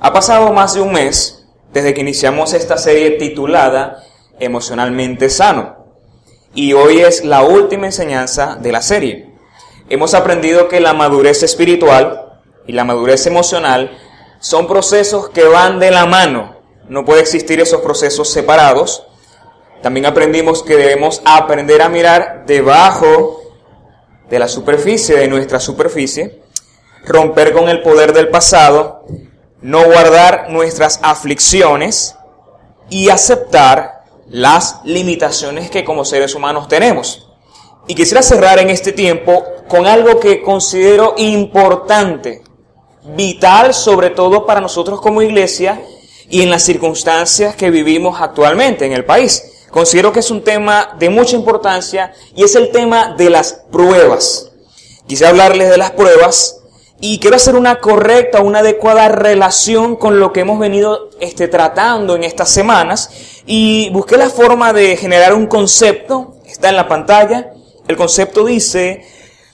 Ha pasado más de un mes desde que iniciamos esta serie titulada Emocionalmente Sano. Y hoy es la última enseñanza de la serie. Hemos aprendido que la madurez espiritual y la madurez emocional son procesos que van de la mano. No puede existir esos procesos separados. También aprendimos que debemos aprender a mirar debajo de la superficie, de nuestra superficie, romper con el poder del pasado no guardar nuestras aflicciones y aceptar las limitaciones que como seres humanos tenemos. Y quisiera cerrar en este tiempo con algo que considero importante, vital sobre todo para nosotros como iglesia y en las circunstancias que vivimos actualmente en el país. Considero que es un tema de mucha importancia y es el tema de las pruebas. Quisiera hablarles de las pruebas y quiero hacer una correcta, una adecuada relación con lo que hemos venido este, tratando en estas semanas. Y busqué la forma de generar un concepto. Está en la pantalla. El concepto dice,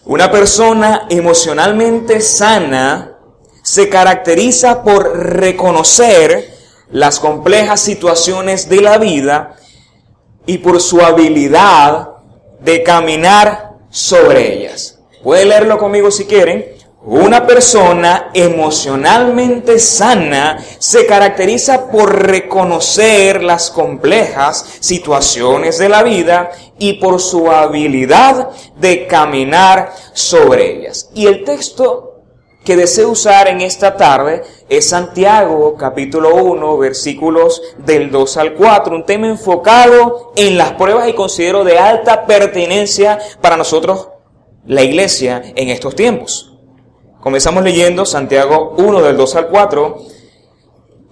una persona emocionalmente sana se caracteriza por reconocer las complejas situaciones de la vida y por su habilidad de caminar sobre ellas. Puede leerlo conmigo si quieren. Una persona emocionalmente sana se caracteriza por reconocer las complejas situaciones de la vida y por su habilidad de caminar sobre ellas. Y el texto que deseo usar en esta tarde es Santiago capítulo 1 versículos del 2 al 4, un tema enfocado en las pruebas y considero de alta pertinencia para nosotros, la iglesia, en estos tiempos. Comenzamos leyendo Santiago 1 del 2 al 4.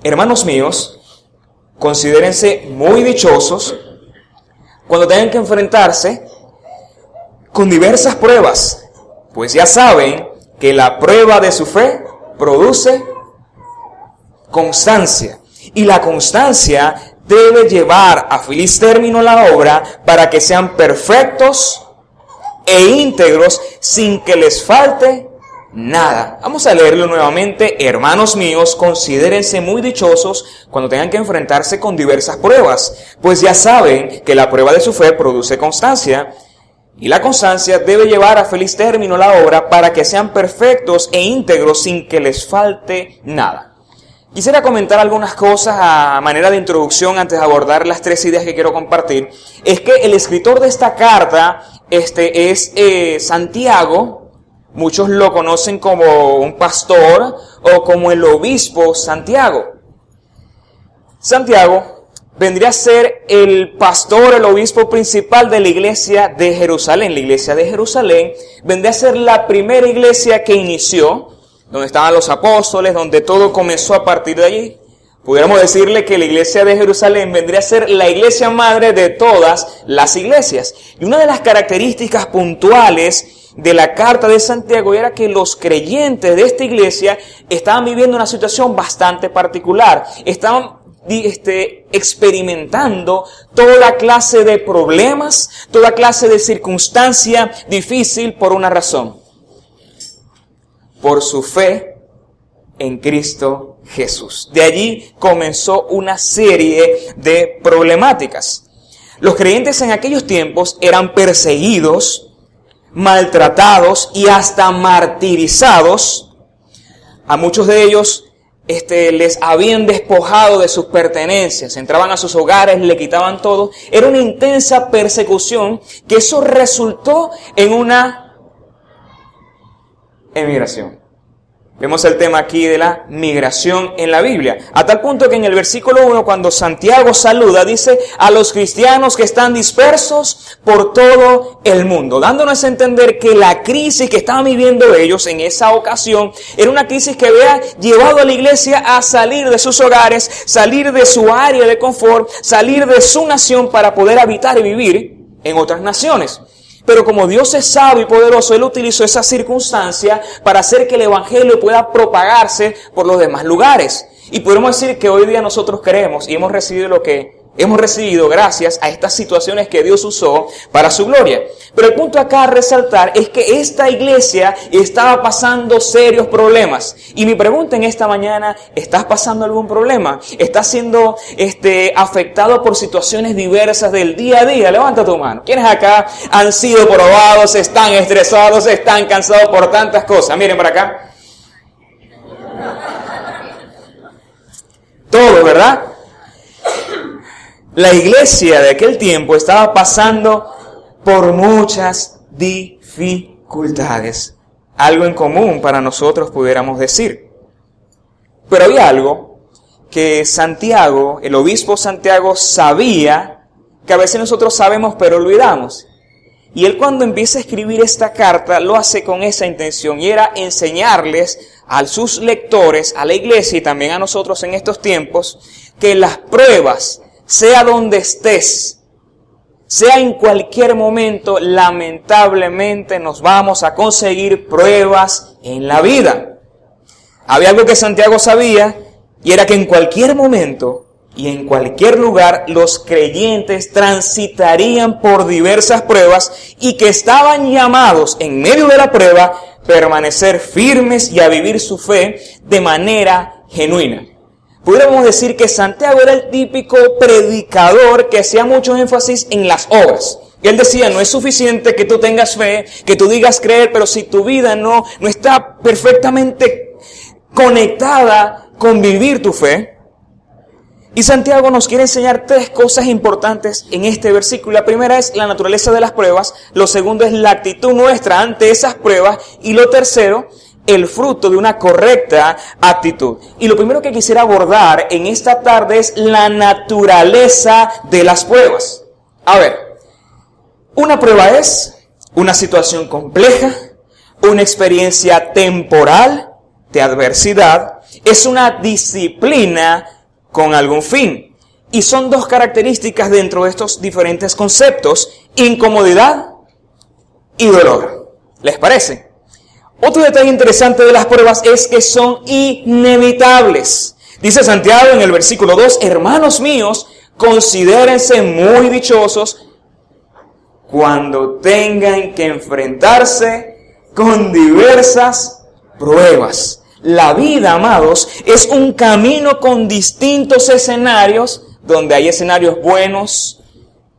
Hermanos míos, considérense muy dichosos cuando tengan que enfrentarse con diversas pruebas, pues ya saben que la prueba de su fe produce constancia. Y la constancia debe llevar a feliz término la obra para que sean perfectos e íntegros sin que les falte nada. Vamos a leerlo nuevamente. Hermanos míos, considérense muy dichosos cuando tengan que enfrentarse con diversas pruebas, pues ya saben que la prueba de su fe produce constancia. Y la constancia debe llevar a feliz término la obra para que sean perfectos e íntegros sin que les falte nada. Quisiera comentar algunas cosas a manera de introducción antes de abordar las tres ideas que quiero compartir. Es que el escritor de esta carta este, es eh, Santiago, Muchos lo conocen como un pastor o como el obispo Santiago. Santiago vendría a ser el pastor, el obispo principal de la iglesia de Jerusalén. La iglesia de Jerusalén vendría a ser la primera iglesia que inició, donde estaban los apóstoles, donde todo comenzó a partir de allí. Pudiéramos decirle que la iglesia de Jerusalén vendría a ser la iglesia madre de todas las iglesias. Y una de las características puntuales de la carta de Santiago era que los creyentes de esta iglesia estaban viviendo una situación bastante particular. Estaban este, experimentando toda clase de problemas, toda clase de circunstancia difícil por una razón. Por su fe en Cristo Jesús. De allí comenzó una serie de problemáticas. Los creyentes en aquellos tiempos eran perseguidos, maltratados y hasta martirizados. A muchos de ellos este, les habían despojado de sus pertenencias, entraban a sus hogares, le quitaban todo. Era una intensa persecución que eso resultó en una emigración. Vemos el tema aquí de la migración en la Biblia. A tal punto que en el versículo 1, cuando Santiago saluda, dice a los cristianos que están dispersos por todo el mundo, dándonos a entender que la crisis que estaban viviendo ellos en esa ocasión era una crisis que había llevado a la iglesia a salir de sus hogares, salir de su área de confort, salir de su nación para poder habitar y vivir en otras naciones. Pero como Dios es sabio y poderoso, Él utilizó esa circunstancia para hacer que el Evangelio pueda propagarse por los demás lugares. Y podemos decir que hoy día nosotros creemos y hemos recibido lo que hemos recibido gracias a estas situaciones que Dios usó para su gloria. Pero el punto acá a resaltar es que esta iglesia estaba pasando serios problemas. Y mi pregunta en esta mañana, ¿estás pasando algún problema? ¿Estás siendo este, afectado por situaciones diversas del día a día? Levanta tu mano. ¿Quiénes acá han sido probados, están estresados, están cansados por tantas cosas? Miren para acá. Todo, ¿verdad? La iglesia de aquel tiempo estaba pasando por muchas dificultades. Algo en común para nosotros pudiéramos decir. Pero había algo que Santiago, el obispo Santiago, sabía que a veces nosotros sabemos pero olvidamos. Y él cuando empieza a escribir esta carta lo hace con esa intención y era enseñarles a sus lectores, a la iglesia y también a nosotros en estos tiempos, que las pruebas, sea donde estés, sea en cualquier momento, lamentablemente nos vamos a conseguir pruebas en la vida. Había algo que Santiago sabía y era que en cualquier momento y en cualquier lugar los creyentes transitarían por diversas pruebas y que estaban llamados en medio de la prueba permanecer firmes y a vivir su fe de manera genuina. Pudiéramos decir que Santiago era el típico predicador que hacía mucho énfasis en las obras. Él decía, no es suficiente que tú tengas fe, que tú digas creer, pero si tu vida no, no está perfectamente conectada con vivir tu fe, y Santiago nos quiere enseñar tres cosas importantes en este versículo. La primera es la naturaleza de las pruebas, lo segundo es la actitud nuestra ante esas pruebas y lo tercero, el fruto de una correcta actitud. Y lo primero que quisiera abordar en esta tarde es la naturaleza de las pruebas. A ver, una prueba es una situación compleja, una experiencia temporal de adversidad, es una disciplina con algún fin. Y son dos características dentro de estos diferentes conceptos, incomodidad y dolor. ¿Les parece? Otro detalle interesante de las pruebas es que son inevitables. Dice Santiago en el versículo 2, hermanos míos, considérense muy dichosos cuando tengan que enfrentarse con diversas pruebas. La vida, amados, es un camino con distintos escenarios, donde hay escenarios buenos,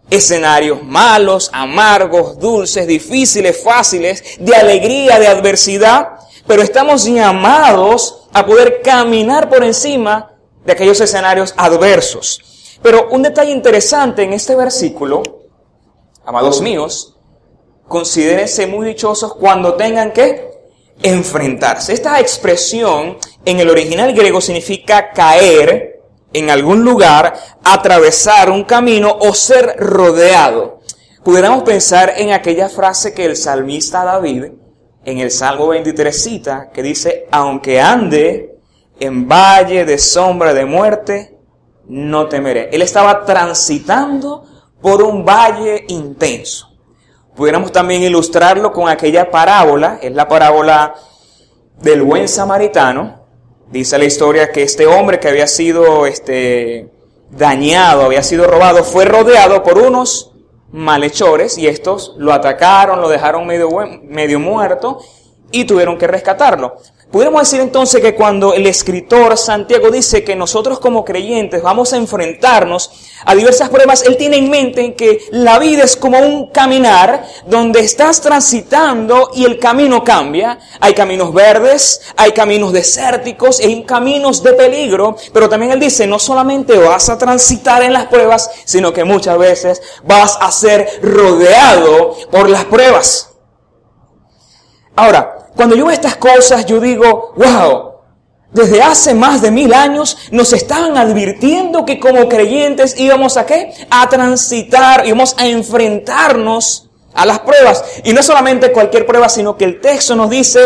escenarios malos, amargos, dulces, difíciles, fáciles, de alegría, de adversidad, pero estamos llamados a poder caminar por encima de aquellos escenarios adversos. Pero un detalle interesante en este versículo, amados míos, considérense muy dichosos cuando tengan que enfrentarse. Esta expresión en el original griego significa caer en algún lugar, atravesar un camino o ser rodeado. Pudiéramos pensar en aquella frase que el salmista David en el Salmo 23 cita, que dice, aunque ande en valle de sombra de muerte, no temeré. Él estaba transitando por un valle intenso. Pudiéramos también ilustrarlo con aquella parábola, es la parábola del buen samaritano. Dice la historia que este hombre que había sido este, dañado, había sido robado, fue rodeado por unos malhechores y estos lo atacaron, lo dejaron medio, medio muerto y tuvieron que rescatarlo. Podemos decir entonces que cuando el escritor Santiago dice que nosotros como creyentes vamos a enfrentarnos a diversas pruebas, él tiene en mente que la vida es como un caminar donde estás transitando y el camino cambia. Hay caminos verdes, hay caminos desérticos, hay caminos de peligro, pero también él dice, no solamente vas a transitar en las pruebas, sino que muchas veces vas a ser rodeado por las pruebas. Ahora, cuando yo veo estas cosas, yo digo, wow, desde hace más de mil años nos estaban advirtiendo que como creyentes íbamos a qué? A transitar, íbamos a enfrentarnos a las pruebas. Y no solamente cualquier prueba, sino que el texto nos dice,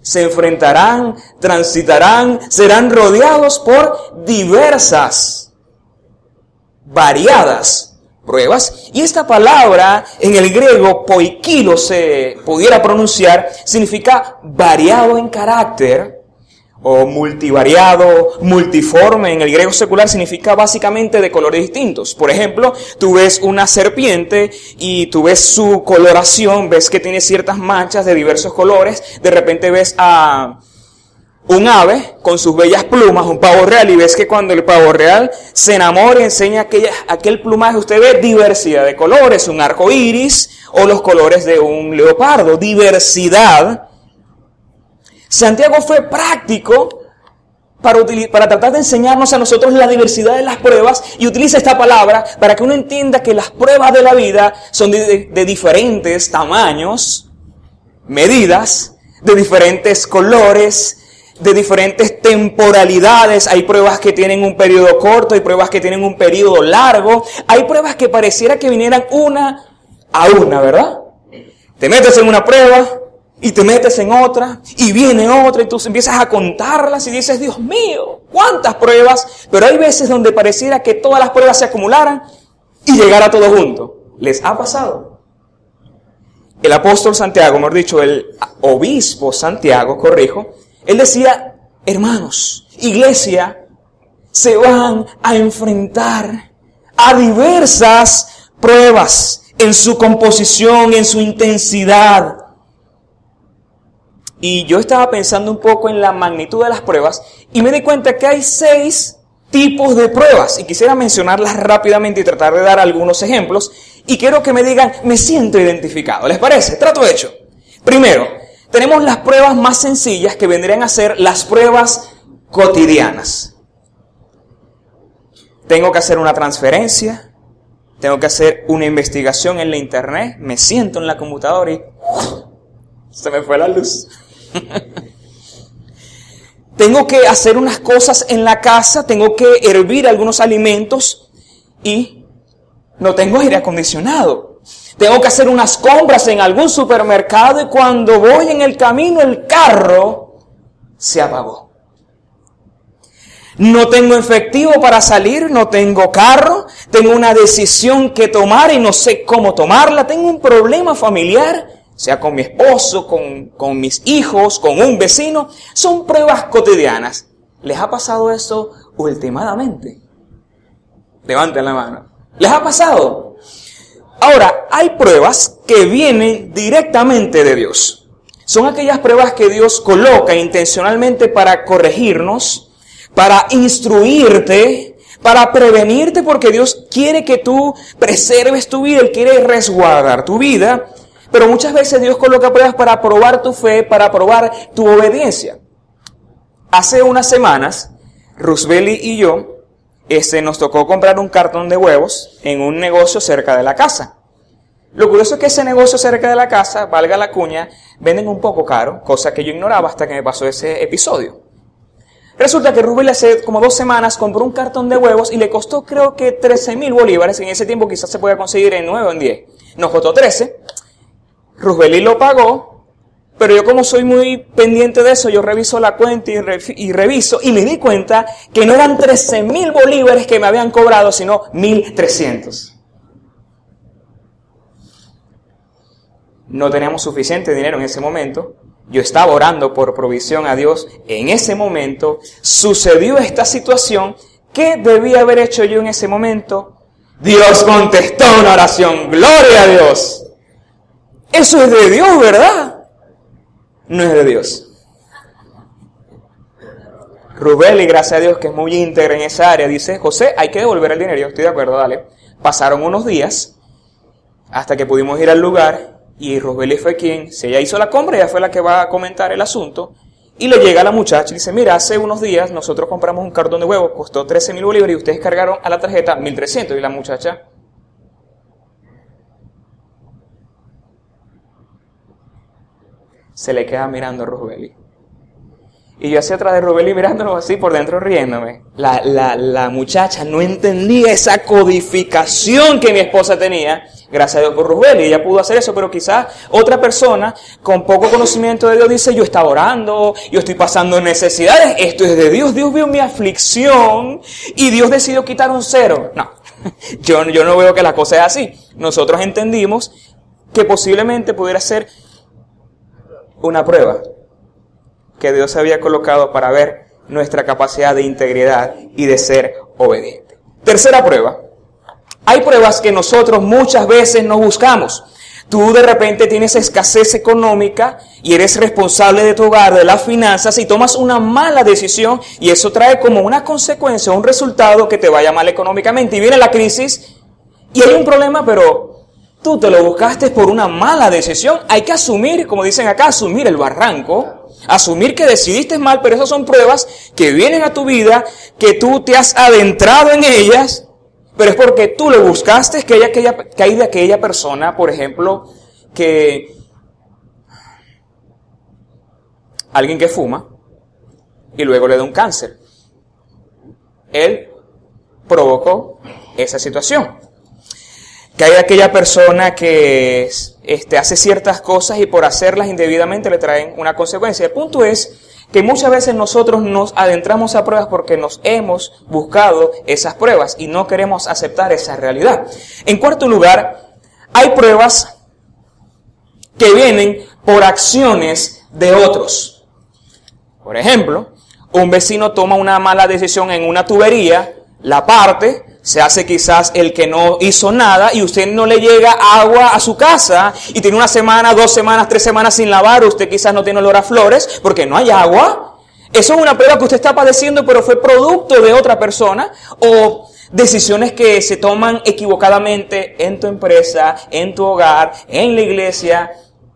se enfrentarán, transitarán, serán rodeados por diversas, variadas pruebas. Y esta palabra en el griego poikilo se pudiera pronunciar, significa variado en carácter o multivariado, multiforme, en el griego secular significa básicamente de colores distintos. Por ejemplo, tú ves una serpiente y tú ves su coloración, ves que tiene ciertas manchas de diversos colores, de repente ves a un ave con sus bellas plumas, un pavo real, y ves que cuando el pavo real se enamora y enseña aquella, aquel plumaje, usted ve diversidad de colores, un arco iris o los colores de un leopardo, diversidad. Santiago fue práctico para, para, tratar de enseñarnos a nosotros la diversidad de las pruebas y utiliza esta palabra para que uno entienda que las pruebas de la vida son de, de diferentes tamaños, medidas, de diferentes colores, de diferentes temporalidades. Hay pruebas que tienen un periodo corto, hay pruebas que tienen un periodo largo, hay pruebas que pareciera que vinieran una a una, ¿verdad? Te metes en una prueba, y te metes en otra, y viene otra, y tú empiezas a contarlas y dices, Dios mío, cuántas pruebas, pero hay veces donde pareciera que todas las pruebas se acumularan y llegara todo junto. ¿Les ha pasado? El apóstol Santiago, mejor dicho, el obispo Santiago, corrijo, él decía, hermanos, iglesia, se van a enfrentar a diversas pruebas en su composición, en su intensidad, y yo estaba pensando un poco en la magnitud de las pruebas y me di cuenta que hay seis tipos de pruebas y quisiera mencionarlas rápidamente y tratar de dar algunos ejemplos y quiero que me digan, me siento identificado. ¿Les parece? Trato hecho. Primero, tenemos las pruebas más sencillas que vendrían a ser las pruebas cotidianas. Tengo que hacer una transferencia, tengo que hacer una investigación en la internet, me siento en la computadora y se me fue la luz. tengo que hacer unas cosas en la casa, tengo que hervir algunos alimentos y no tengo aire acondicionado. Tengo que hacer unas compras en algún supermercado y cuando voy en el camino el carro se apagó. No tengo efectivo para salir, no tengo carro, tengo una decisión que tomar y no sé cómo tomarla, tengo un problema familiar sea con mi esposo, con, mis hijos, con un vecino, son pruebas cotidianas. ¿Les ha pasado eso últimamente? Levanten la mano. ¿Les ha pasado? Ahora, hay pruebas que vienen directamente de Dios. Son aquellas pruebas que Dios coloca intencionalmente para corregirnos, para instruirte, para prevenirte, porque Dios quiere que tú preserves tu vida, Él quiere resguardar tu vida pero muchas veces Dios coloca pruebas para probar tu fe, para probar tu obediencia. Hace unas semanas, Rusbeli y yo este, nos tocó comprar un cartón de huevos en un negocio cerca de la casa. Lo curioso es que ese negocio cerca de la casa, valga la cuña, venden un poco caro, cosa que yo ignoraba hasta que me pasó ese episodio. Resulta que Rubén hace como dos semanas compró un cartón de huevos y le costó creo que 13 mil bolívares. En ese tiempo quizás se podía conseguir en 9 o en 10. Nos costó 13. Rubelí lo pagó, pero yo como soy muy pendiente de eso, yo reviso la cuenta y, reviso y me di cuenta que no eran 13 mil bolívares que me habían cobrado, sino 1300. No teníamos suficiente dinero en ese momento. Yo estaba orando por provisión a Dios. En ese momento sucedió esta situación. ¿Qué debía haber hecho yo en ese momento? Dios contestó una oración. Gloria a Dios. Eso es de Dios, ¿verdad? No es de Dios. Rubén, y gracias a Dios que es muy íntegro en esa área, dice, José, hay que devolver el dinero. Yo estoy de acuerdo, dale. Pasaron unos días hasta que pudimos ir al lugar y Rubeli fue quien, si ella hizo la compra, ella fue la que va a comentar el asunto. Y le llega a la muchacha y dice, mira, hace unos días nosotros compramos un cartón de huevos, costó 13 mil bolívares y ustedes cargaron a la tarjeta 1300. Y la muchacha, se le queda mirando a Rubeli. Y yo hacia atrás de Rubeli mirándolo así por dentro riéndome. La, la, la muchacha no entendía esa codificación que mi esposa tenía. Gracias a Dios por Rubeli, ella pudo hacer eso, pero quizás otra persona con poco conocimiento de Dios dice, yo estaba orando, yo estoy pasando necesidades, esto es de Dios, Dios vio mi aflicción y Dios decidió quitar un cero. No, yo, yo no veo que la cosa es así. Nosotros entendimos que posiblemente pudiera ser una prueba. que Dios había colocado para ver nuestra capacidad de integridad y de ser obediente. Tercera prueba. Hay pruebas que nosotros muchas veces no buscamos. Tú de repente tienes escasez económica y eres responsable de tu hogar, de las finanzas y tomas una mala decisión y eso trae como una consecuencia, un resultado que te vaya mal económicamente. Y viene la crisis y hay un problema, pero tú te lo buscaste por una mala decisión. Hay que asumir, como dicen acá, asumir el barranco, asumir que decidiste mal, pero esas son pruebas que vienen a tu vida, que tú te has adentrado en ellas pero es porque tú lo buscaste, que, haya, que hay de aquella persona, por ejemplo, que alguien que fuma y luego le da un cáncer. Él provocó esa situación. Que hay aquella persona que este, hace ciertas cosas y por hacerlas indebidamente le traen una consecuencia. El punto es que muchas veces nosotros nos adentramos a pruebas porque nos hemos buscado esas pruebas y no queremos aceptar esa realidad. En cuarto lugar, hay pruebas que vienen por acciones de otros. Por ejemplo, un vecino toma una mala decisión en una tubería, la parte, se hace quizás el que no hizo nada y usted no le llega agua a su casa y tiene una semana, dos semanas, tres semanas sin lavar, usted quizás no tiene olor a flores porque no hay agua. Eso es una prueba que usted está padeciendo, pero fue producto de otra persona o decisiones que se toman equivocadamente en tu empresa, en tu hogar, en la iglesia,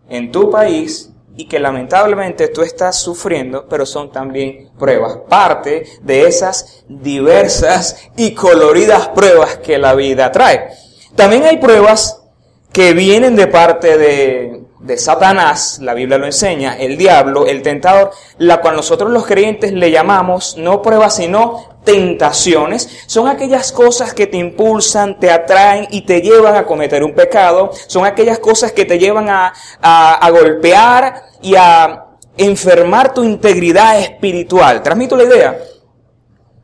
en tu país y que lamentablemente tú estás sufriendo, pero son también pruebas, parte de esas diversas y coloridas pruebas que la vida trae. También hay pruebas que vienen de parte de, de Satanás, la Biblia lo enseña, el diablo, el tentador, la cual nosotros los creyentes le llamamos no pruebas, sino tentaciones son aquellas cosas que te impulsan, te atraen y te llevan a cometer un pecado. Son aquellas cosas que te llevan a, a, golpear y a enfermar tu integridad espiritual. Transmito la idea.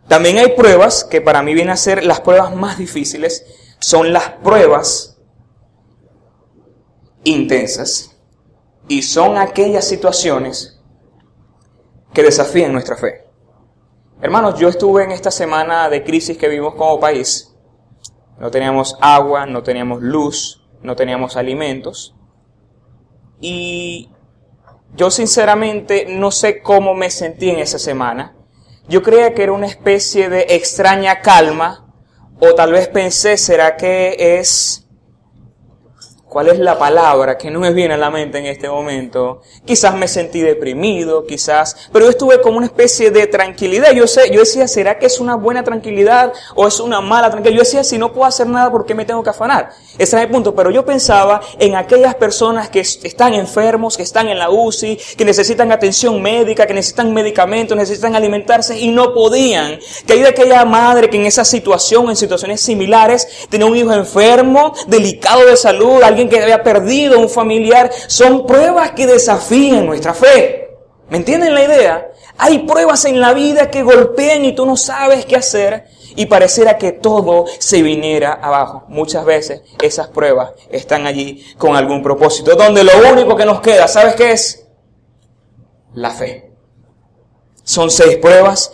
También hay pruebas que para mí vienen a ser las pruebas más difíciles. Son las pruebas intensas. Y son aquellas situaciones que desafían nuestra fe. Hermanos, yo estuve en esta semana de crisis que vivimos como país. No teníamos agua, no teníamos luz, no teníamos alimentos. Y yo sinceramente no sé cómo me sentí en esa semana. Yo creía que era una especie de extraña calma, o tal vez pensé, ¿será que es cuál es la palabra que no me viene a la mente en este momento. Quizás me sentí deprimido, quizás, pero yo estuve como una especie de tranquilidad. Yo sé, yo decía, ¿será que es una buena tranquilidad o es una mala tranquilidad? Yo decía, si no puedo hacer nada, ¿por qué me tengo que afanar? Ese era el punto. Pero yo pensaba en aquellas personas que están enfermos, que están en la UCI, que necesitan atención médica, que necesitan medicamentos, necesitan alimentarse y no podían. Que hay de aquella madre que en esa situación, en situaciones similares, tenía un hijo enfermo, delicado de salud, alguien que había perdido un familiar, son pruebas que desafían nuestra fe. ¿Me entienden la idea? Hay pruebas en la vida que golpean y tú no sabes qué hacer y pareciera que todo se viniera abajo. Muchas veces esas pruebas están allí con algún propósito, donde lo único que nos queda, ¿sabes qué es? La fe. Son seis pruebas,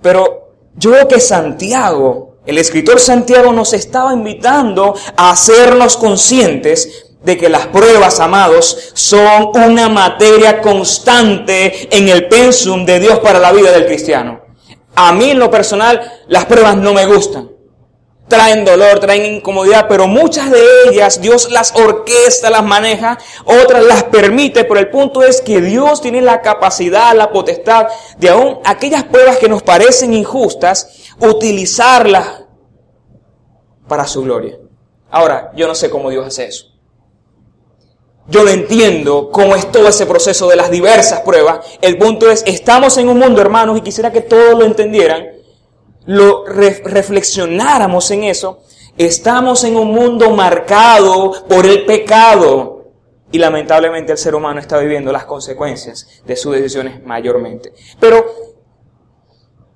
pero yo veo que Santiago el escritor Santiago nos estaba invitando a hacernos conscientes de que las pruebas, amados, son una materia constante en el pensum de Dios para la vida del cristiano. A mí en lo personal las pruebas no me gustan. Traen dolor, traen incomodidad, pero muchas de ellas Dios las orquesta, las maneja, otras las permite, pero el punto es que Dios tiene la capacidad, la potestad de aún aquellas pruebas que nos parecen injustas, utilizarla para su gloria. Ahora, yo no sé cómo Dios hace eso. Yo lo entiendo cómo es todo ese proceso de las diversas pruebas. El punto es, estamos en un mundo, hermanos, y quisiera que todos lo entendieran, lo reflexionáramos en eso. Estamos en un mundo marcado por el pecado. Y lamentablemente el ser humano está viviendo las consecuencias de sus decisiones mayormente. Pero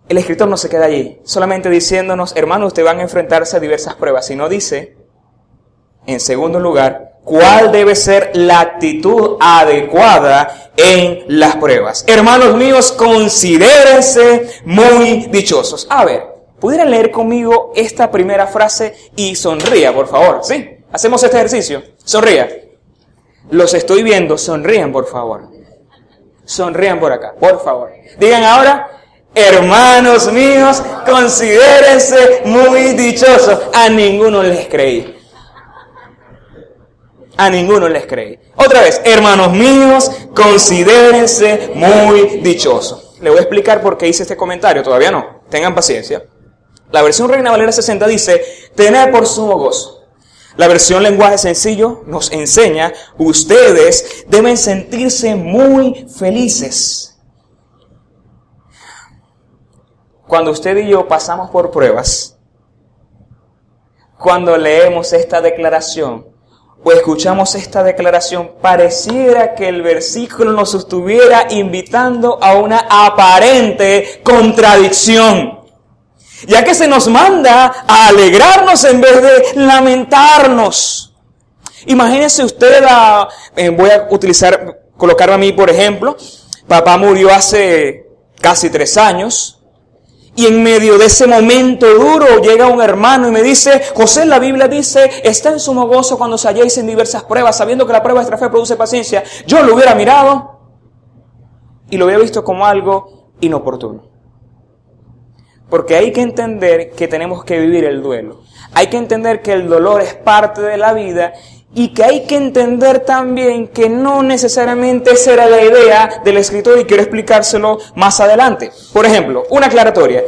el escritor no se queda allí, solamente diciéndonos, hermanos, ustedes van a enfrentarse a diversas pruebas, sino dice, en segundo lugar, cuál debe ser la actitud adecuada en las pruebas. Hermanos míos, considérense muy dichosos. A ver, ¿pudieran leer conmigo esta primera frase y sonría, por favor? ¿Sí? Hacemos este ejercicio. Sonría. Los estoy viendo, sonrían, por favor. Sonrían por acá, por favor. Digan ahora, hermanos míos, considérense muy dichosos. A ninguno les creí. A ninguno les creí. Otra vez, hermanos míos, considérense muy dichosos. Le voy a explicar por qué hice este comentario, todavía no. Tengan paciencia. La versión Reina Valera 60 dice, tener por sumo gozo. La versión lenguaje sencillo nos enseña, ustedes deben sentirse muy felices. Cuando usted y yo pasamos por pruebas, cuando leemos esta declaración, o escuchamos esta declaración, pareciera que el versículo nos estuviera invitando a una aparente contradicción. Ya que se nos manda a alegrarnos en vez de lamentarnos. Imagínense usted, eh, voy a utilizar, colocarme a mí por ejemplo, papá murió hace casi tres años, y en medio de ese momento duro llega un hermano y me dice, José, la Biblia dice, está en sumo gozo cuando se halléis en diversas pruebas, sabiendo que la prueba de vuestra fe produce paciencia. Yo lo hubiera mirado y lo hubiera visto como algo inoportuno. Porque hay que entender que tenemos que vivir el duelo. Hay que entender que el dolor es parte de la vida y que hay que entender también que no necesariamente esa era la idea del escritor y quiero explicárselo más adelante. Por ejemplo, una aclaratoria.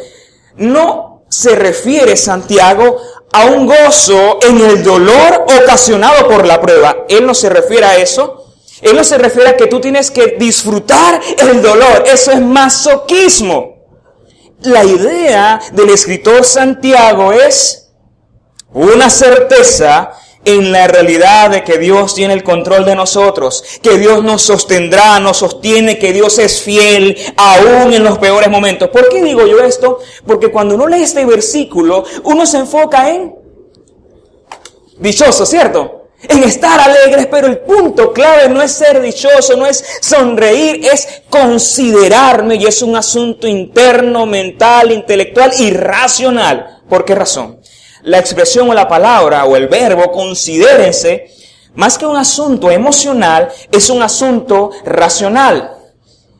No se refiere Santiago a un gozo en el dolor ocasionado por la prueba. Él no se refiere a eso. Él no se refiere a que tú tienes que disfrutar el dolor. Eso es masoquismo. La idea del escritor Santiago es una certeza en la realidad de que Dios tiene el control de nosotros, que Dios nos sostendrá, nos sostiene, que Dios es fiel aún en los peores momentos. ¿Por qué digo yo esto? Porque cuando uno lee este versículo, uno se enfoca en dichoso, ¿cierto? En estar alegres, pero el punto clave no es ser dichoso, no es sonreír, es considerarme y es un asunto interno, mental, intelectual y racional. ¿Por qué razón? La expresión o la palabra o el verbo, considérense, más que un asunto emocional, es un asunto racional.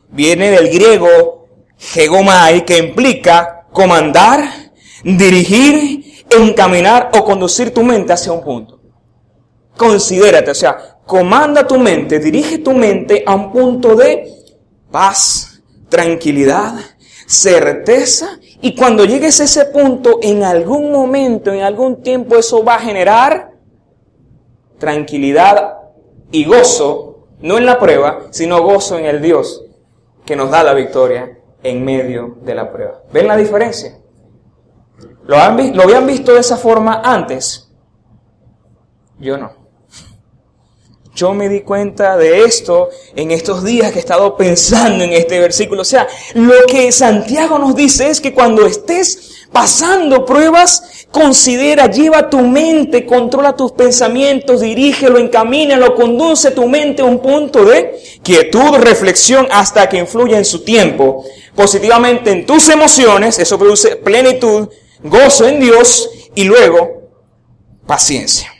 Viene del griego hegomai, que implica comandar, dirigir, encaminar o conducir tu mente hacia un punto. Considérate, o sea, comanda tu mente, dirige tu mente a un punto de paz, tranquilidad, certeza y cuando llegues a ese punto, en algún momento, en algún tiempo, eso va a generar tranquilidad y gozo, no en la prueba, sino gozo en el Dios que nos da la victoria en medio de la prueba. ¿Ven la diferencia? ¿Lo, han, ¿Lo habían visto de esa forma antes? Yo no. Yo me di cuenta de esto en estos días que he estado pensando en este versículo. O sea, lo que Santiago nos dice es que cuando estés pasando pruebas, considera, lleva tu mente, controla tus pensamientos, dirígelo, encamínalo, conduce tu mente a un punto de quietud, reflexión, hasta que influya en su tiempo positivamente en tus emociones. Eso produce plenitud, gozo en Dios y luego paciencia.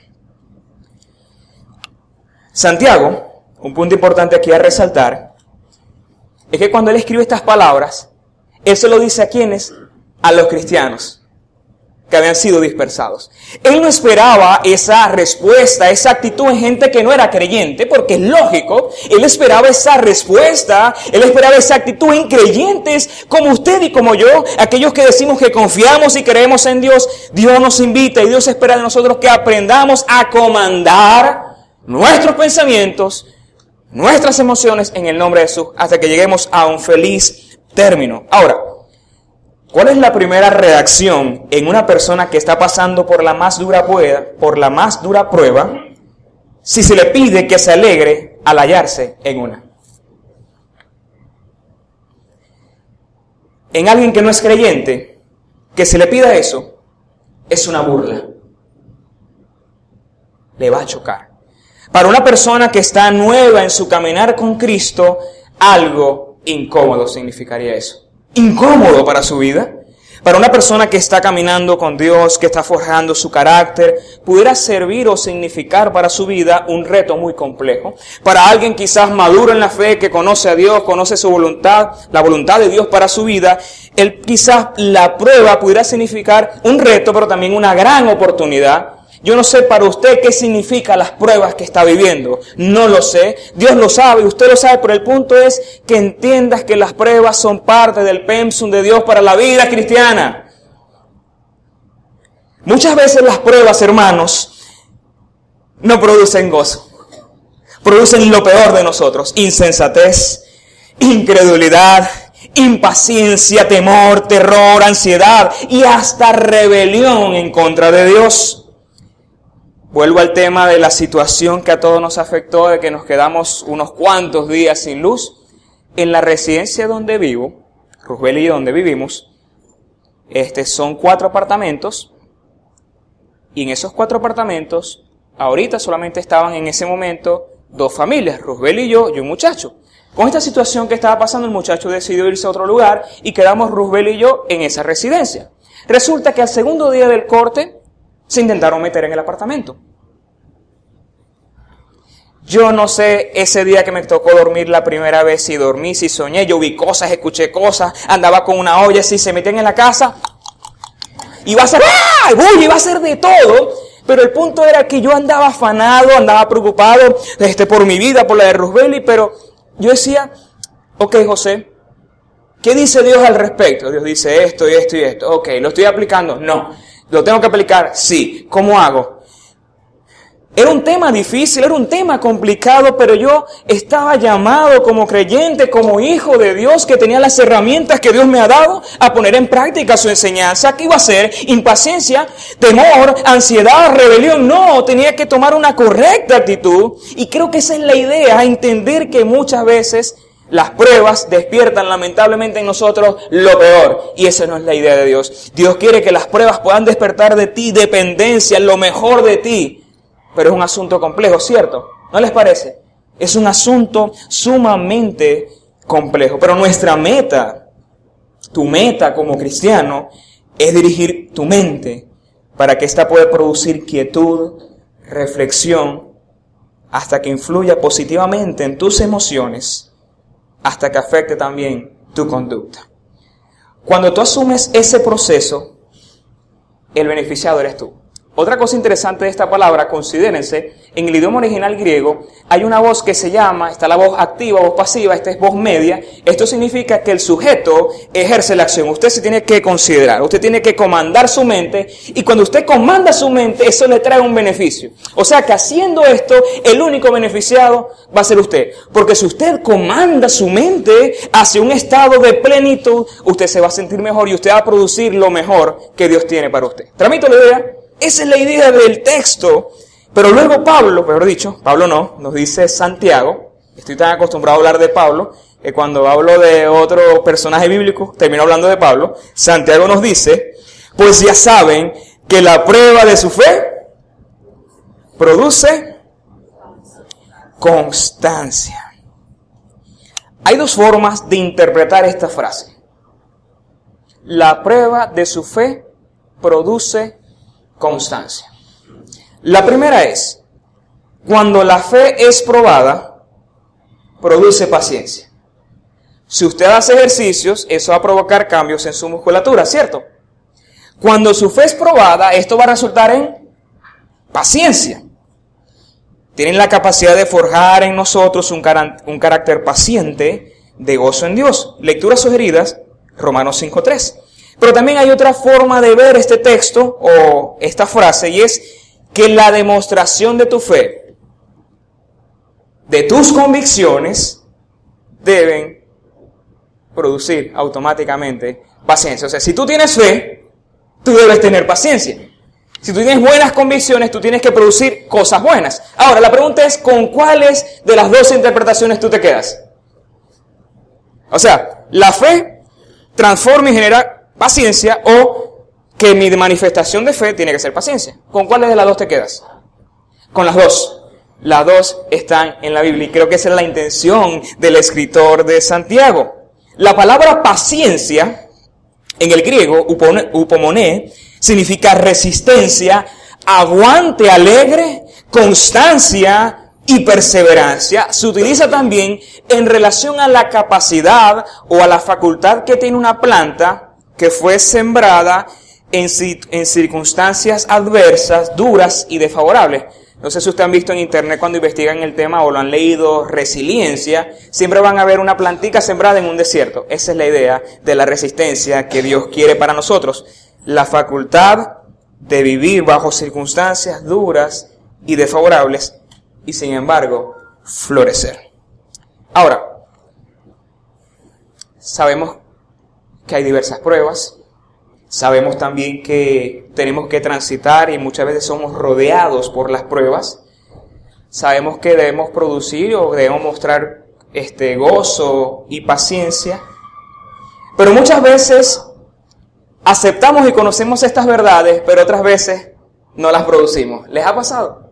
Santiago, un punto importante aquí a resaltar, es que cuando él escribe estas palabras, él se lo dice a quienes, a los cristianos que habían sido dispersados. Él no esperaba esa respuesta, esa actitud en gente que no era creyente, porque es lógico, él esperaba esa respuesta, él esperaba esa actitud en creyentes como usted y como yo, aquellos que decimos que confiamos y creemos en Dios, Dios nos invita y Dios espera de nosotros que aprendamos a comandar nuestros pensamientos, nuestras emociones en el nombre de Jesús hasta que lleguemos a un feliz término. Ahora, ¿cuál es la primera reacción en una persona que está pasando por la más dura prueba, por la más dura prueba, si se le pide que se alegre al hallarse en una? En alguien que no es creyente, que se le pida eso, es una burla. Le va a chocar. Para una persona que está nueva en su caminar con Cristo, algo incómodo significaría eso. Incómodo para su vida. Para una persona que está caminando con Dios, que está forjando su carácter, pudiera servir o significar para su vida un reto muy complejo. Para alguien quizás maduro en la fe, que conoce a Dios, conoce su voluntad, la voluntad de Dios para su vida, él quizás la prueba pudiera significar un reto, pero también una gran oportunidad yo no sé para usted qué significan las pruebas que está viviendo. No lo sé. Dios lo sabe, usted lo sabe, pero el punto es que entiendas que las pruebas son parte del pensum de Dios para la vida cristiana. Muchas veces las pruebas, hermanos, no producen gozo. Producen lo peor de nosotros. Insensatez, incredulidad, impaciencia, temor, terror, ansiedad y hasta rebelión en contra de Dios. Vuelvo al tema de la situación que a todos nos afectó, de que nos quedamos unos cuantos días sin luz. En la residencia donde vivo, Rosbel y donde vivimos, este, son cuatro apartamentos. Y en esos cuatro apartamentos, ahorita solamente estaban en ese momento dos familias, Rosbel y yo y un muchacho. Con esta situación que estaba pasando, el muchacho decidió irse a otro lugar y quedamos Rosbel y yo en esa residencia. Resulta que al segundo día del corte, se intentaron meter en el apartamento. Yo no sé ese día que me tocó dormir la primera vez, si dormí, si soñé, yo vi cosas, escuché cosas, andaba con una olla, si se metían en la casa, iba a ser, ¡ah! iba a ser de todo. Pero el punto era que yo andaba afanado, andaba preocupado este, por mi vida, por la de Roosevelt, pero yo decía, ok José, ¿qué dice Dios al respecto? Dios dice esto y esto y esto. Ok, ¿lo estoy aplicando? No. ¿Lo tengo que aplicar? Sí. ¿Cómo hago? Era un tema difícil, era un tema complicado, pero yo estaba llamado como creyente, como hijo de Dios, que tenía las herramientas que Dios me ha dado a poner en práctica su enseñanza. ¿Qué iba a ser? Impaciencia, temor, ansiedad, rebelión. No, tenía que tomar una correcta actitud. Y creo que esa es la idea, entender que muchas veces las pruebas despiertan lamentablemente en nosotros lo peor. Y esa no es la idea de Dios. Dios quiere que las pruebas puedan despertar de ti dependencia, lo mejor de ti. Pero es un asunto complejo, ¿cierto? ¿No les parece? Es un asunto sumamente complejo. Pero nuestra meta, tu meta como cristiano, es dirigir tu mente para que ésta pueda producir quietud, reflexión, hasta que influya positivamente en tus emociones hasta que afecte también tu conducta. Cuando tú asumes ese proceso, el beneficiado eres tú. Otra cosa interesante de esta palabra, considérense, en el idioma original griego hay una voz que se llama, está la voz activa, voz pasiva, esta es voz media. Esto significa que el sujeto ejerce la acción. Usted se tiene que considerar, usted tiene que comandar su mente y cuando usted comanda su mente, eso le trae un beneficio. O sea que haciendo esto, el único beneficiado va a ser usted. Porque si usted comanda su mente hacia un estado de plenitud, usted se va a sentir mejor y usted va a producir lo mejor que Dios tiene para usted. Tramito la idea. Esa es la idea del texto. Pero luego Pablo, peor dicho, Pablo no, nos dice Santiago. Estoy tan acostumbrado a hablar de Pablo que cuando hablo de otro personaje bíblico termino hablando de Pablo. Santiago nos dice, pues ya saben que la prueba de su fe produce constancia. Hay dos formas de interpretar esta frase. La prueba de su fe produce constancia. La primera es, cuando la fe es probada, produce paciencia. Si usted hace ejercicios, eso va a provocar cambios en su musculatura, ¿cierto? Cuando su fe es probada, esto va a resultar en paciencia. Tienen la capacidad de forjar en nosotros un, un carácter paciente de gozo en Dios. Lecturas sugeridas, Romanos 5.3. Pero también hay otra forma de ver este texto o esta frase y es que la demostración de tu fe, de tus convicciones, deben producir automáticamente paciencia. O sea, si tú tienes fe, tú debes tener paciencia. Si tú tienes buenas convicciones, tú tienes que producir cosas buenas. Ahora, la pregunta es, ¿con cuáles de las dos interpretaciones tú te quedas? O sea, la fe transforma y genera paciencia o que mi manifestación de fe tiene que ser paciencia. ¿Con cuáles de las dos te quedas? Con las dos. Las dos están en la Biblia y creo que esa es la intención del escritor de Santiago. La palabra paciencia en el griego, upomoné, significa resistencia, aguante alegre, constancia y perseverancia. Se utiliza también en relación a la capacidad o a la facultad que tiene una planta que fue sembrada en, en circunstancias adversas, duras y desfavorables. No sé si ustedes han visto en internet cuando investigan el tema o lo han leído, resiliencia, siempre van a ver una plantica sembrada en un desierto. Esa es la idea de la resistencia que Dios quiere para nosotros. La facultad de vivir bajo circunstancias duras y desfavorables y sin embargo florecer. Ahora, sabemos que hay diversas pruebas, Sabemos también que tenemos que transitar y muchas veces somos rodeados por las pruebas. Sabemos que debemos producir o debemos mostrar este gozo y paciencia. Pero muchas veces aceptamos y conocemos estas verdades, pero otras veces no las producimos. ¿Les ha pasado?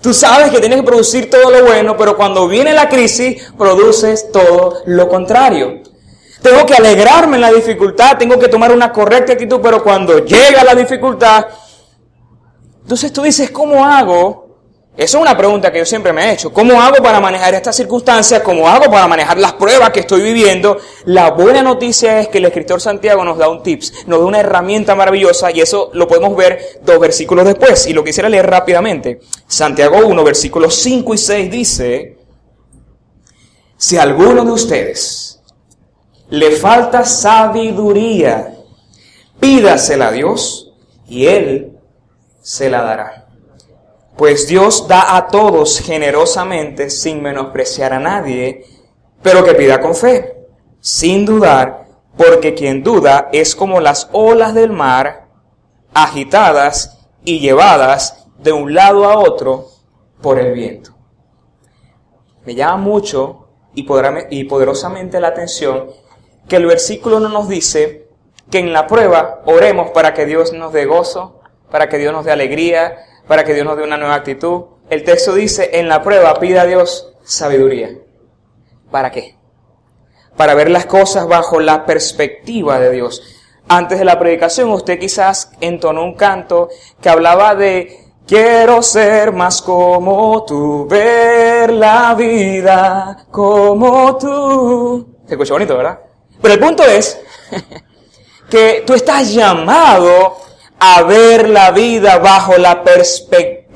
Tú sabes que tienes que producir todo lo bueno, pero cuando viene la crisis, produces todo lo contrario. Tengo que alegrarme en la dificultad, tengo que tomar una correcta actitud, pero cuando llega la dificultad, entonces tú dices, ¿cómo hago? Esa es una pregunta que yo siempre me he hecho. ¿Cómo hago para manejar estas circunstancias? ¿Cómo hago para manejar las pruebas que estoy viviendo? La buena noticia es que el escritor Santiago nos da un tips, nos da una herramienta maravillosa y eso lo podemos ver dos versículos después. Y lo quisiera leer rápidamente. Santiago 1, versículos 5 y 6 dice, si alguno de ustedes le falta sabiduría, pídasela a Dios y Él se la dará. Pues Dios da a todos generosamente sin menospreciar a nadie, pero que pida con fe, sin dudar, porque quien duda es como las olas del mar, agitadas y llevadas de un lado a otro por el viento. Me llama mucho y poderosamente la atención que el versículo no nos dice que en la prueba oremos para que Dios nos dé gozo, para que Dios nos dé alegría, para que Dios nos dé una nueva actitud. El texto dice, en la prueba pida a Dios sabiduría. ¿Para qué? Para ver las cosas bajo la perspectiva de Dios. Antes de la predicación usted quizás entonó un canto que hablaba de Quiero ser más como tú, ver la vida como tú. Se escucha bonito, ¿verdad? Pero el punto es que tú estás llamado a ver la vida bajo la perspectiva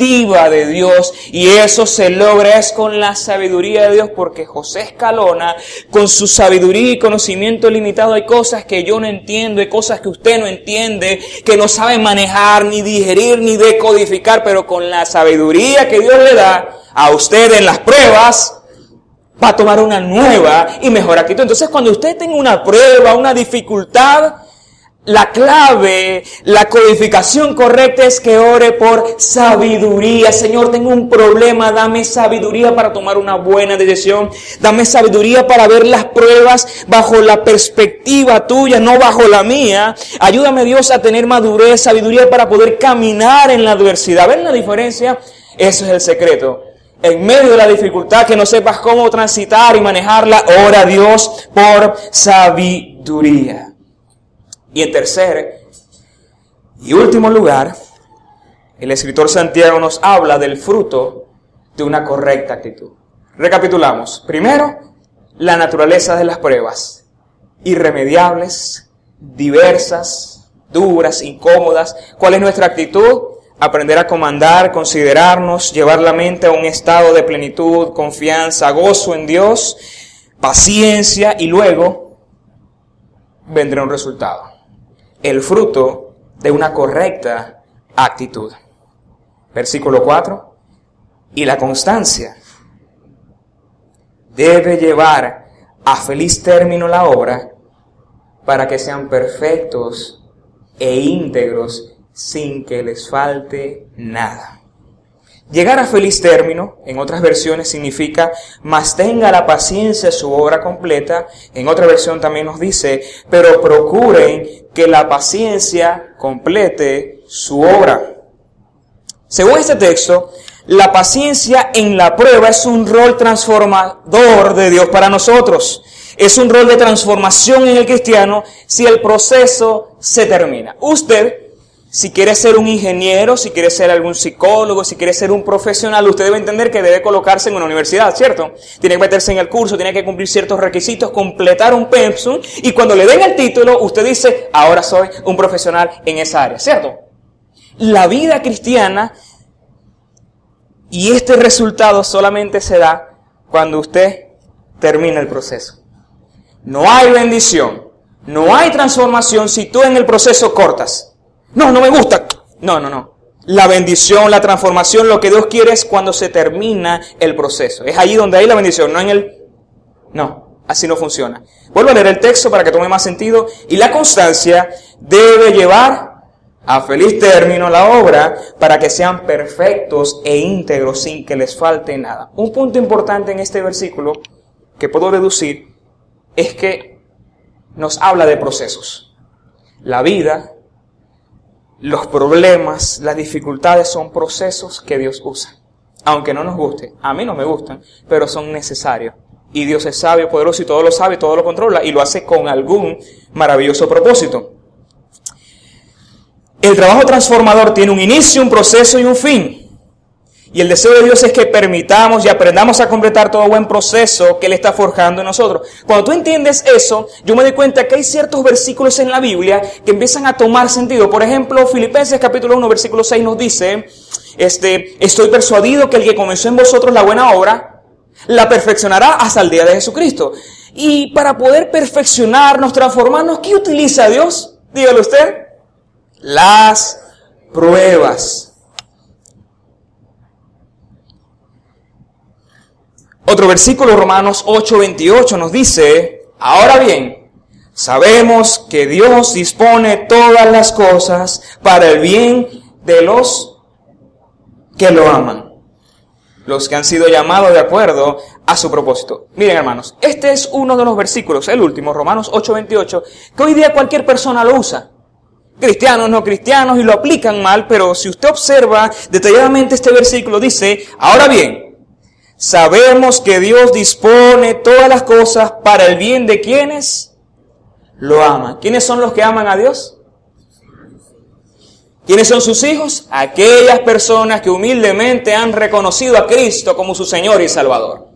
de Dios y eso se logra es con la sabiduría de Dios porque José Escalona con su sabiduría y conocimiento limitado hay cosas que yo no entiendo, hay cosas que usted no entiende, que no sabe manejar, ni digerir, ni decodificar, pero con la sabiduría que Dios le da a usted en las pruebas, va a tomar una nueva y mejor actitud. Entonces, cuando usted tenga una prueba, una dificultad, la clave, la codificación correcta es que ore por sabiduría. Señor, tengo un problema, dame sabiduría para tomar una buena decisión. Dame sabiduría para ver las pruebas bajo la perspectiva tuya, no bajo la mía. Ayúdame Dios a tener madurez, sabiduría para poder caminar en la adversidad. ¿Ven la diferencia? Eso es el secreto en medio de la dificultad, que no sepas cómo transitar y manejarla, ora a Dios por sabiduría. Y en tercer y último lugar, el escritor Santiago nos habla del fruto de una correcta actitud. Recapitulamos. Primero, la naturaleza de las pruebas. Irremediables, diversas, duras, incómodas. ¿Cuál es nuestra actitud? Aprender a comandar, considerarnos, llevar la mente a un estado de plenitud, confianza, gozo en Dios, paciencia y luego vendrá un resultado. El fruto de una correcta actitud. Versículo 4. Y la constancia debe llevar a feliz término la obra para que sean perfectos e íntegros sin que les falte nada. Llegar a feliz término, en otras versiones significa, más tenga la paciencia su obra completa. En otra versión también nos dice, pero procuren que la paciencia complete su obra. Según este texto, La paciencia en la prueba es un rol transformador de Dios para nosotros. Es un rol de transformación en el cristiano si el proceso se termina. Usted si quiere ser un ingeniero, si quiere ser algún psicólogo, si quiere ser un profesional, usted debe entender que debe colocarse en una universidad, ¿cierto? Tiene que meterse en el curso, tiene que cumplir ciertos requisitos, completar un pensum y cuando le den el título, usted dice, ahora soy un profesional en esa área, ¿cierto? La vida cristiana y este resultado solamente se da cuando usted termina el proceso. No hay bendición, no hay transformación si tú en el proceso cortas. No, no me gusta. No, no, no. La bendición, la transformación, lo que Dios quiere es cuando se termina el proceso. Es ahí donde hay la bendición, no en el... No, así no funciona. Vuelvo a leer el texto para que tome más sentido. Y la constancia debe llevar a feliz término la obra para que sean perfectos e íntegros sin que les falte nada. Un punto importante en este versículo que puedo deducir es que nos habla de procesos. La vida los problemas, las dificultades son procesos que Dios usa. Aunque no nos guste, a mí no me gustan, pero son necesarios. Y Dios es sabio, poderoso y todo lo sabe, todo lo controla y lo hace con algún maravilloso propósito. El trabajo transformador tiene un inicio, un proceso y un fin. Y el deseo de Dios es que permitamos y aprendamos a completar todo buen proceso que Él está forjando en nosotros. Cuando tú entiendes eso, yo me doy cuenta que hay ciertos versículos en la Biblia que empiezan a tomar sentido. Por ejemplo, Filipenses capítulo 1, versículo 6 nos dice, este, estoy persuadido que el que comenzó en vosotros la buena obra, la perfeccionará hasta el día de Jesucristo. Y para poder perfeccionarnos, transformarnos, ¿qué utiliza Dios? Dígalo usted. Las pruebas. Otro versículo, Romanos 8:28, nos dice, ahora bien, sabemos que Dios dispone todas las cosas para el bien de los que lo aman, los que han sido llamados de acuerdo a su propósito. Miren hermanos, este es uno de los versículos, el último, Romanos 8:28, que hoy día cualquier persona lo usa cristianos, no cristianos, y lo aplican mal, pero si usted observa detalladamente este versículo, dice, ahora bien, Sabemos que Dios dispone todas las cosas para el bien de quienes lo aman. ¿Quiénes son los que aman a Dios? ¿Quiénes son sus hijos? Aquellas personas que humildemente han reconocido a Cristo como su Señor y Salvador.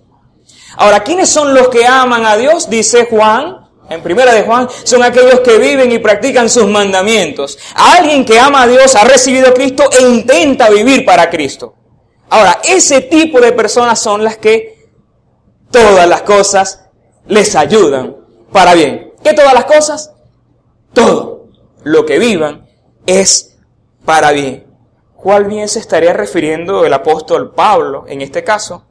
Ahora, ¿quiénes son los que aman a Dios? Dice Juan, en primera de Juan, son aquellos que viven y practican sus mandamientos. Alguien que ama a Dios ha recibido a Cristo e intenta vivir para Cristo. Ahora, ese tipo de personas son las que todas las cosas les ayudan para bien. ¿Qué todas las cosas? Todo lo que vivan es para bien. ¿Cuál bien se estaría refiriendo el apóstol Pablo en este caso?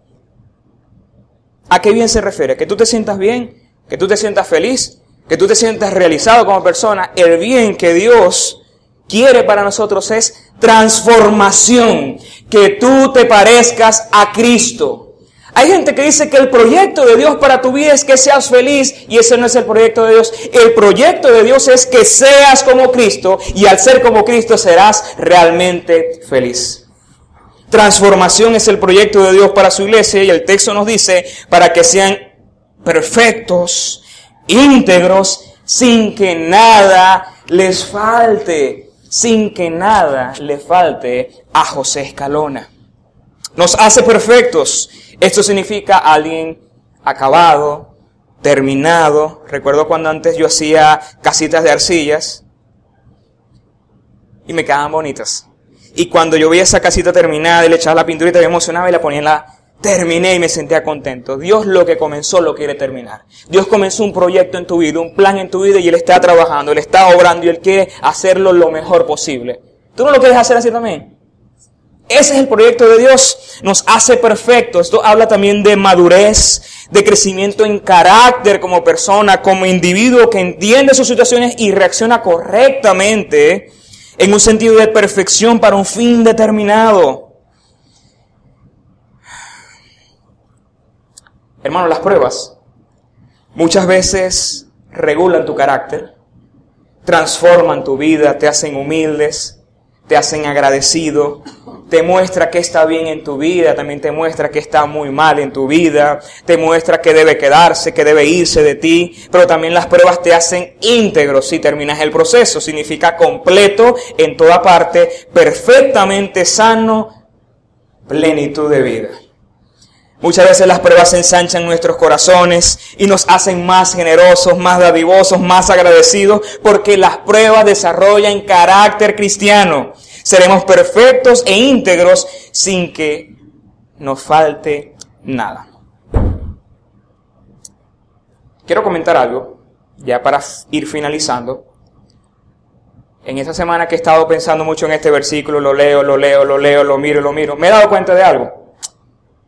¿A qué bien se refiere? ¿Que tú te sientas bien? ¿Que tú te sientas feliz? ¿Que tú te sientas realizado como persona? El bien que Dios quiere para nosotros es transformación, que tú te parezcas a Cristo. Hay gente que dice que el proyecto de Dios para tu vida es que seas feliz y ese no es el proyecto de Dios. El proyecto de Dios es que seas como Cristo y al ser como Cristo serás realmente feliz. Transformación es el proyecto de Dios para su iglesia y el texto nos dice para que sean perfectos, íntegros, sin que nada les falte sin que nada le falte a José Escalona. Nos hace perfectos. Esto significa alguien acabado, terminado. Recuerdo cuando antes yo hacía casitas de arcillas y me quedaban bonitas. Y cuando yo veía esa casita terminada y le echaba la pinturita, me emocionaba y la ponía en la terminé y me sentía contento. Dios lo que comenzó lo quiere terminar. Dios comenzó un proyecto en tu vida, un plan en tu vida y Él está trabajando, Él está obrando y Él quiere hacerlo lo mejor posible. ¿Tú no lo quieres hacer así también? Ese es el proyecto de Dios. Nos hace perfectos. Esto habla también de madurez, de crecimiento en carácter como persona, como individuo que entiende sus situaciones y reacciona correctamente en un sentido de perfección para un fin determinado. Hermano, las pruebas muchas veces regulan tu carácter, transforman tu vida, te hacen humildes, te hacen agradecido, te muestra que está bien en tu vida, también te muestra que está muy mal en tu vida, te muestra que debe quedarse, que debe irse de ti, pero también las pruebas te hacen íntegro si terminas el proceso, significa completo en toda parte, perfectamente sano, plenitud de vida. Muchas veces las pruebas ensanchan nuestros corazones y nos hacen más generosos, más dadivosos, más agradecidos, porque las pruebas desarrollan carácter cristiano. Seremos perfectos e íntegros sin que nos falte nada. Quiero comentar algo, ya para ir finalizando. En esta semana que he estado pensando mucho en este versículo, lo leo, lo leo, lo leo, lo miro, lo miro, me he dado cuenta de algo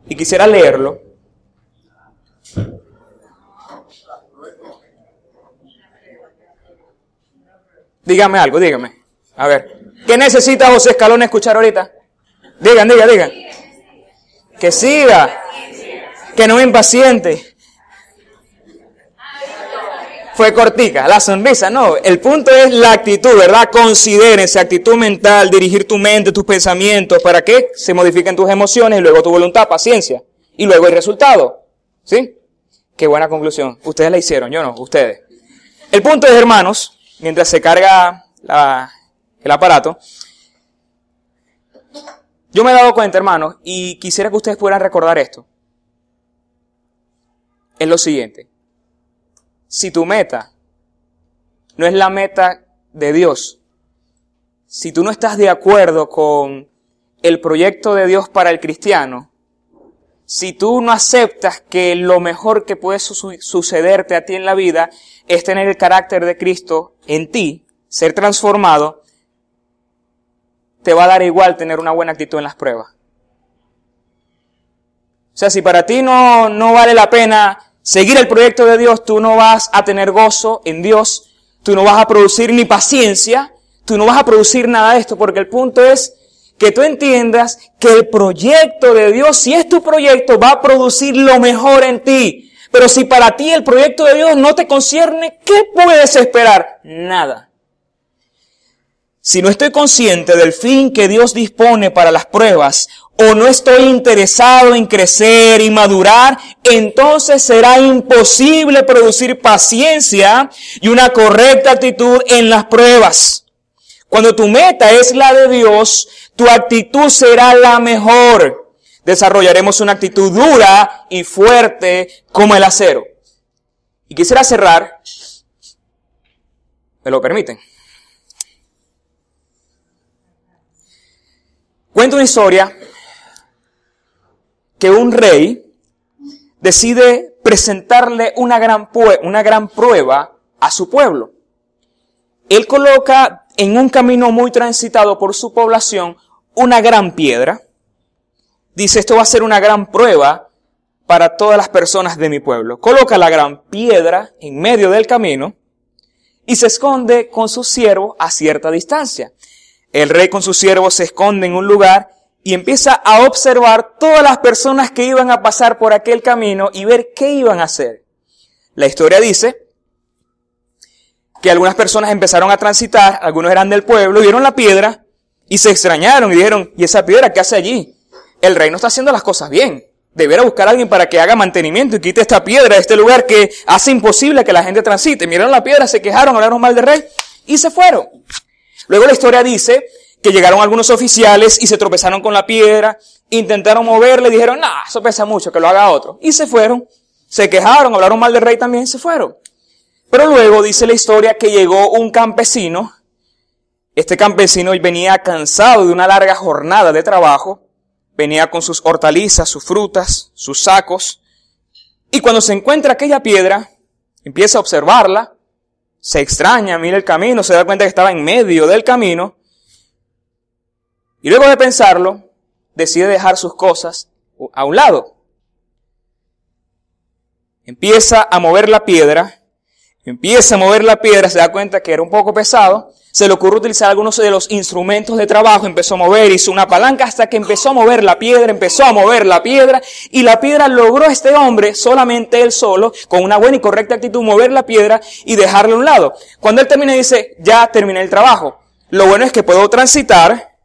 y quisiera leerlo. Dígame algo, dígame. A ver, ¿qué necesita José Escalón escuchar ahorita? Digan, digan, digan. Que siga. Que no me impaciente fue cortica, la sonrisa, no. El punto es la actitud, ¿verdad? Considérense, actitud mental, dirigir tu mente, tus pensamientos, para que se modifiquen tus emociones y luego tu voluntad, paciencia. Y luego el resultado. ¿Sí? Qué buena conclusión. Ustedes la hicieron, yo no, ustedes. El punto es, hermanos, mientras se carga el aparato, yo me he dado cuenta, hermanos, y quisiera que ustedes pudieran recordar esto. Es lo siguiente si tu meta no es la meta de Dios, si tú no estás de acuerdo con el proyecto de Dios para el cristiano, si tú no aceptas que lo mejor que puede sucederte a ti en la vida es tener el carácter de Cristo en ti, ser transformado, te va a dar igual tener una buena actitud en las pruebas. O sea, si para ti no, no vale la pena seguir el proyecto de Dios, tú no vas a tener gozo en Dios, tú no vas a producir ni paciencia, tú no vas a producir nada de esto, porque el punto es que tú entiendas que el proyecto de Dios, si es tu proyecto, va a producir lo mejor en ti. Pero si para ti el proyecto de Dios no te concierne, ¿qué puedes esperar? Nada. Si no estoy consciente del fin que Dios dispone para las pruebas, o no estoy interesado en crecer y madurar, entonces será imposible producir paciencia y una correcta actitud en las pruebas. Cuando tu meta es la de Dios, tu actitud será la mejor. Desarrollaremos una actitud dura y fuerte como el acero. Y quisiera cerrar, ¿me lo permiten? Cuento una historia que un rey decide presentarle una gran, una gran prueba a su pueblo. Él coloca en un camino muy transitado por su población una gran piedra. Dice, esto va a ser una gran prueba para todas las personas de mi pueblo. Coloca la gran piedra en medio del camino y se esconde con su siervo a cierta distancia. El rey con su siervo se esconde en un lugar y empieza a observar todas las personas que iban a pasar por aquel camino y ver qué iban a hacer. La historia dice que algunas personas empezaron a transitar, algunos eran del pueblo, vieron la piedra y se extrañaron y dijeron, ¿y esa piedra qué hace allí? El rey no está haciendo las cosas bien. Debería buscar a alguien para que haga mantenimiento y quite esta piedra de este lugar que hace imposible que la gente transite. Miraron la piedra, se quejaron, hablaron mal del rey y se fueron. Luego la historia dice que llegaron algunos oficiales y se tropezaron con la piedra, intentaron moverle, dijeron, nah, eso pesa mucho, que lo haga otro. Y se fueron, se quejaron, hablaron mal del rey también, se fueron. Pero luego dice la historia que llegó un campesino, este campesino venía cansado de una larga jornada de trabajo, venía con sus hortalizas, sus frutas, sus sacos, y cuando se encuentra aquella piedra, empieza a observarla, se extraña, mira el camino, se da cuenta que estaba en medio del camino, y luego de pensarlo, decide dejar sus cosas a un lado. Empieza a mover la piedra, empieza a mover la piedra, se da cuenta que era un poco pesado, se le ocurre utilizar algunos de los instrumentos de trabajo, empezó a mover, hizo una palanca hasta que empezó a mover la piedra, empezó a mover la piedra y la piedra logró este hombre, solamente él solo, con una buena y correcta actitud, mover la piedra y dejarla a un lado. Cuando él termina dice, ya terminé el trabajo. Lo bueno es que puedo transitar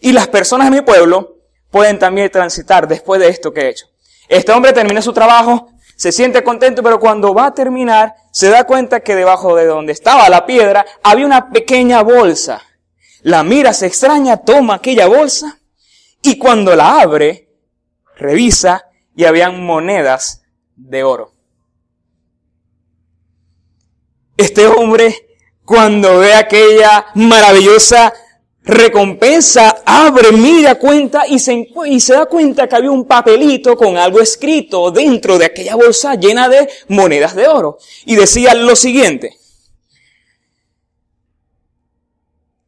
Y las personas de mi pueblo pueden también transitar después de esto que he hecho. Este hombre termina su trabajo, se siente contento, pero cuando va a terminar, se da cuenta que debajo de donde estaba la piedra había una pequeña bolsa. La mira, se extraña, toma aquella bolsa y cuando la abre, revisa y habían monedas de oro. Este hombre, cuando ve aquella maravillosa recompensa, abre, mira, cuenta y se, y se da cuenta que había un papelito con algo escrito dentro de aquella bolsa llena de monedas de oro. Y decía lo siguiente.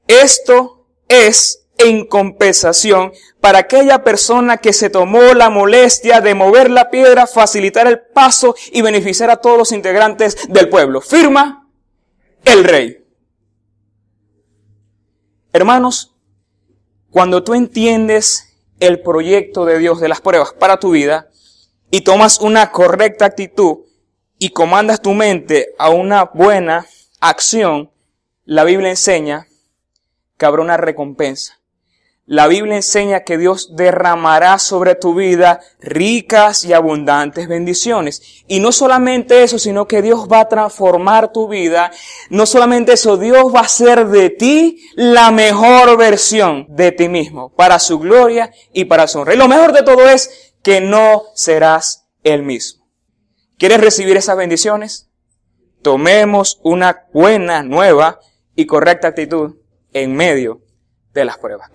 Esto es en compensación para aquella persona que se tomó la molestia de mover la piedra, facilitar el paso y beneficiar a todos los integrantes del pueblo. Firma el rey. Hermanos, cuando tú entiendes el proyecto de Dios de las pruebas para tu vida y tomas una correcta actitud y comandas tu mente a una buena acción, la Biblia enseña que habrá una recompensa. La Biblia enseña que Dios derramará sobre tu vida ricas y abundantes bendiciones. Y no solamente eso, sino que Dios va a transformar tu vida. No solamente eso, Dios va a hacer de ti la mejor versión de ti mismo, para su gloria y para su honra. Y lo mejor de todo es que no serás el mismo. ¿Quieres recibir esas bendiciones? Tomemos una buena, nueva y correcta actitud en medio de las pruebas.